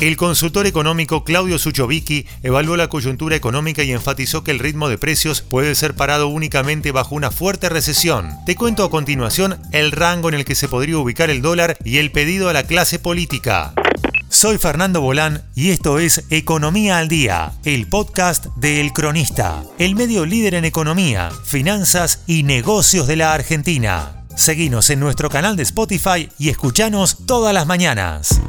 El consultor económico Claudio Suchovicki evaluó la coyuntura económica y enfatizó que el ritmo de precios puede ser parado únicamente bajo una fuerte recesión. Te cuento a continuación el rango en el que se podría ubicar el dólar y el pedido a la clase política. Soy Fernando Bolán y esto es Economía al Día, el podcast de El Cronista, el medio líder en economía, finanzas y negocios de la Argentina. Seguinos en nuestro canal de Spotify y escuchanos todas las mañanas.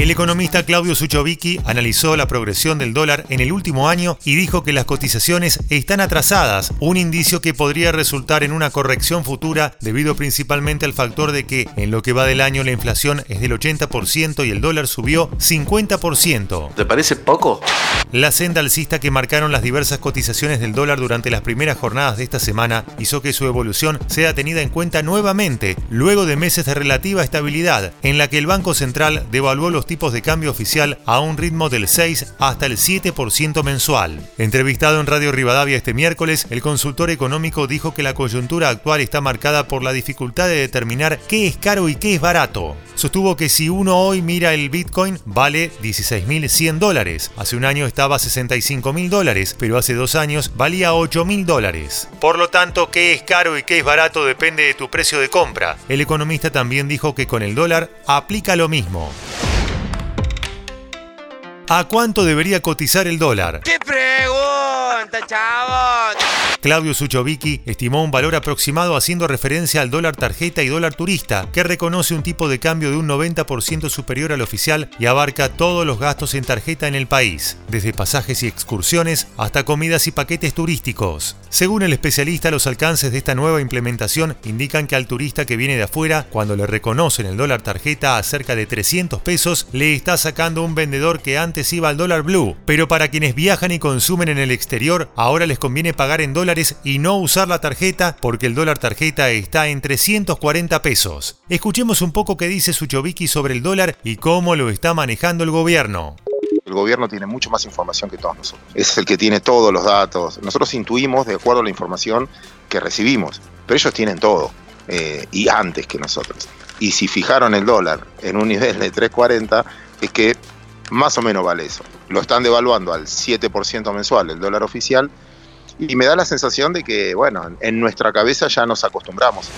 El economista Claudio Suchovicki analizó la progresión del dólar en el último año y dijo que las cotizaciones están atrasadas, un indicio que podría resultar en una corrección futura debido principalmente al factor de que en lo que va del año la inflación es del 80% y el dólar subió 50%. ¿Te parece poco? La senda alcista que marcaron las diversas cotizaciones del dólar durante las primeras jornadas de esta semana hizo que su evolución sea tenida en cuenta nuevamente, luego de meses de relativa estabilidad, en la que el Banco Central devaluó los tipos de cambio oficial a un ritmo del 6 hasta el 7% mensual. Entrevistado en Radio Rivadavia este miércoles, el consultor económico dijo que la coyuntura actual está marcada por la dificultad de determinar qué es caro y qué es barato. Sostuvo que si uno hoy mira el Bitcoin, vale 16.100 dólares. Hace un año estaba a 65.000 dólares, pero hace dos años valía 8.000 dólares. Por lo tanto, qué es caro y qué es barato depende de tu precio de compra. El economista también dijo que con el dólar aplica lo mismo. ¿A cuánto debería cotizar el dólar? ¡Qué pregunta, chavos! Claudio Suchovicki estimó un valor aproximado haciendo referencia al dólar tarjeta y dólar turista, que reconoce un tipo de cambio de un 90% superior al oficial y abarca todos los gastos en tarjeta en el país, desde pasajes y excursiones hasta comidas y paquetes turísticos. Según el especialista, los alcances de esta nueva implementación indican que al turista que viene de afuera, cuando le reconocen el dólar tarjeta a cerca de 300 pesos, le está sacando un vendedor que antes iba al dólar blue. Pero para quienes viajan y consumen en el exterior, ahora les conviene pagar en dólar y no usar la tarjeta porque el dólar tarjeta está en 340 pesos. Escuchemos un poco qué dice Suchovicki sobre el dólar y cómo lo está manejando el gobierno. El gobierno tiene mucho más información que todos nosotros. Es el que tiene todos los datos. Nosotros intuimos de acuerdo a la información que recibimos, pero ellos tienen todo eh, y antes que nosotros. Y si fijaron el dólar en un nivel de 340, es que más o menos vale eso. Lo están devaluando al 7% mensual el dólar oficial y me da la sensación de que, bueno, en nuestra cabeza ya nos acostumbramos.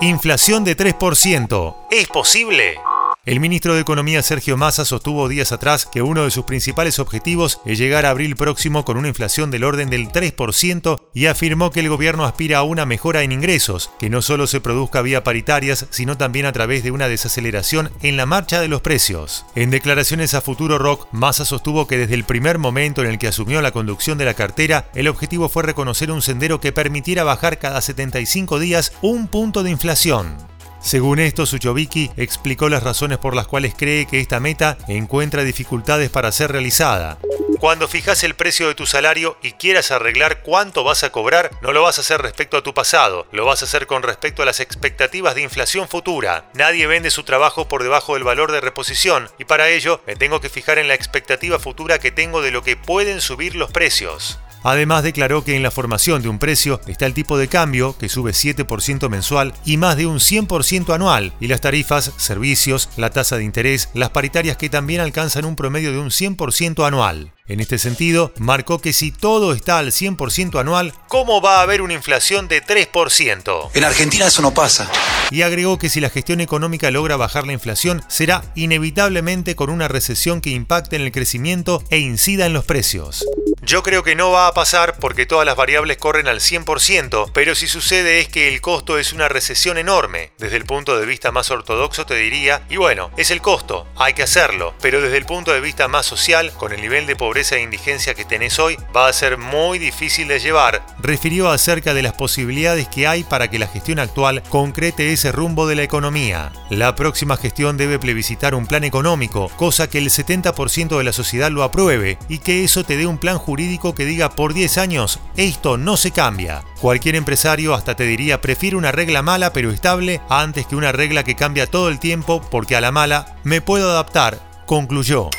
Inflación de 3%. ¿Es posible? El ministro de Economía Sergio Massa sostuvo días atrás que uno de sus principales objetivos es llegar a abril próximo con una inflación del orden del 3% y afirmó que el gobierno aspira a una mejora en ingresos, que no solo se produzca vía paritarias, sino también a través de una desaceleración en la marcha de los precios. En declaraciones a Futuro Rock, Massa sostuvo que desde el primer momento en el que asumió la conducción de la cartera, el objetivo fue reconocer un sendero que permitiera bajar cada 75 días un punto de inflación. Según esto, Suchovicki explicó las razones por las cuales cree que esta meta encuentra dificultades para ser realizada. Cuando fijas el precio de tu salario y quieras arreglar cuánto vas a cobrar, no lo vas a hacer respecto a tu pasado, lo vas a hacer con respecto a las expectativas de inflación futura. Nadie vende su trabajo por debajo del valor de reposición y para ello me tengo que fijar en la expectativa futura que tengo de lo que pueden subir los precios. Además declaró que en la formación de un precio está el tipo de cambio, que sube 7% mensual y más de un 100% anual, y las tarifas, servicios, la tasa de interés, las paritarias que también alcanzan un promedio de un 100% anual. En este sentido, marcó que si todo está al 100% anual, ¿cómo va a haber una inflación de 3%? En Argentina eso no pasa. Y agregó que si la gestión económica logra bajar la inflación, será inevitablemente con una recesión que impacte en el crecimiento e incida en los precios. Yo creo que no va a pasar porque todas las variables corren al 100%, pero si sucede es que el costo es una recesión enorme. Desde el punto de vista más ortodoxo te diría, y bueno, es el costo, hay que hacerlo, pero desde el punto de vista más social, con el nivel de pobreza e indigencia que tenés hoy, va a ser muy difícil de llevar. Refirió acerca de las posibilidades que hay para que la gestión actual concrete ese rumbo de la economía. La próxima gestión debe plebiscitar un plan económico, cosa que el 70% de la sociedad lo apruebe y que eso te dé un plan jurídico jurídico que diga por 10 años esto no se cambia. Cualquier empresario hasta te diría prefiere una regla mala pero estable antes que una regla que cambia todo el tiempo porque a la mala me puedo adaptar, concluyó.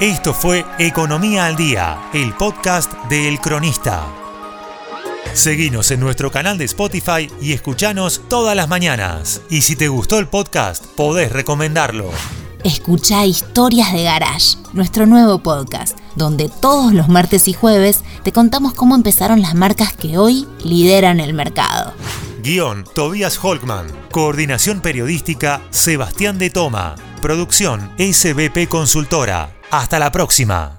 Esto fue Economía al Día, el podcast de El Cronista. Seguinos en nuestro canal de Spotify y escuchanos todas las mañanas. Y si te gustó el podcast, podés recomendarlo. Escucha Historias de Garage, nuestro nuevo podcast, donde todos los martes y jueves te contamos cómo empezaron las marcas que hoy lideran el mercado. Guión Tobias Holkman. Coordinación periodística Sebastián de Toma. Producción SBP Consultora. Hasta la próxima.